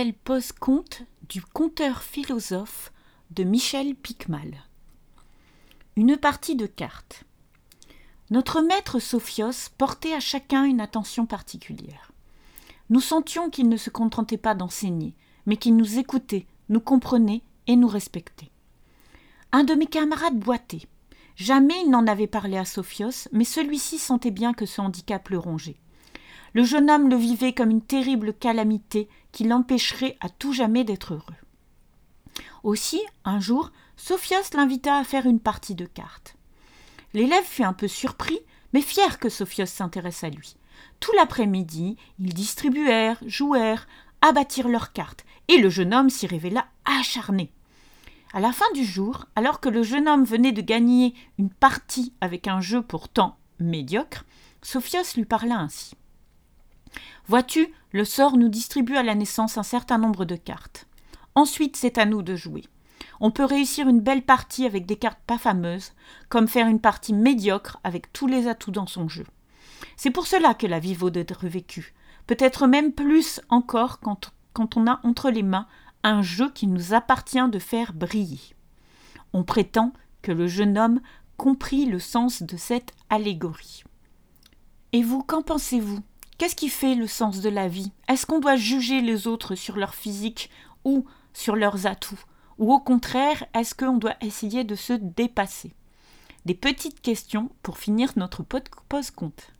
nouvelle pose-conte du conteur philosophe de Michel Picmal. Une partie de cartes. Notre maître Sophios portait à chacun une attention particulière. Nous sentions qu'il ne se contentait pas d'enseigner, mais qu'il nous écoutait, nous comprenait et nous respectait. Un de mes camarades boitait. Jamais il n'en avait parlé à Sophios, mais celui-ci sentait bien que ce handicap le rongeait. Le jeune homme le vivait comme une terrible calamité qui l'empêcherait à tout jamais d'être heureux. Aussi, un jour, Sophios l'invita à faire une partie de cartes. L'élève fut un peu surpris, mais fier que Sophios s'intéresse à lui. Tout l'après-midi, ils distribuèrent, jouèrent, abattirent leurs cartes, et le jeune homme s'y révéla acharné. À la fin du jour, alors que le jeune homme venait de gagner une partie avec un jeu pourtant médiocre, Sophios lui parla ainsi. Vois-tu, le sort nous distribue à la naissance un certain nombre de cartes. Ensuite, c'est à nous de jouer. On peut réussir une belle partie avec des cartes pas fameuses, comme faire une partie médiocre avec tous les atouts dans son jeu. C'est pour cela que la vie vaut d'être vécue, peut-être même plus encore quand, quand on a entre les mains un jeu qui nous appartient de faire briller. On prétend que le jeune homme comprit le sens de cette allégorie. Et vous, qu'en pensez-vous? Qu'est-ce qui fait le sens de la vie? Est-ce qu'on doit juger les autres sur leur physique ou sur leurs atouts? Ou au contraire, est-ce qu'on doit essayer de se dépasser? Des petites questions pour finir notre pause-compte.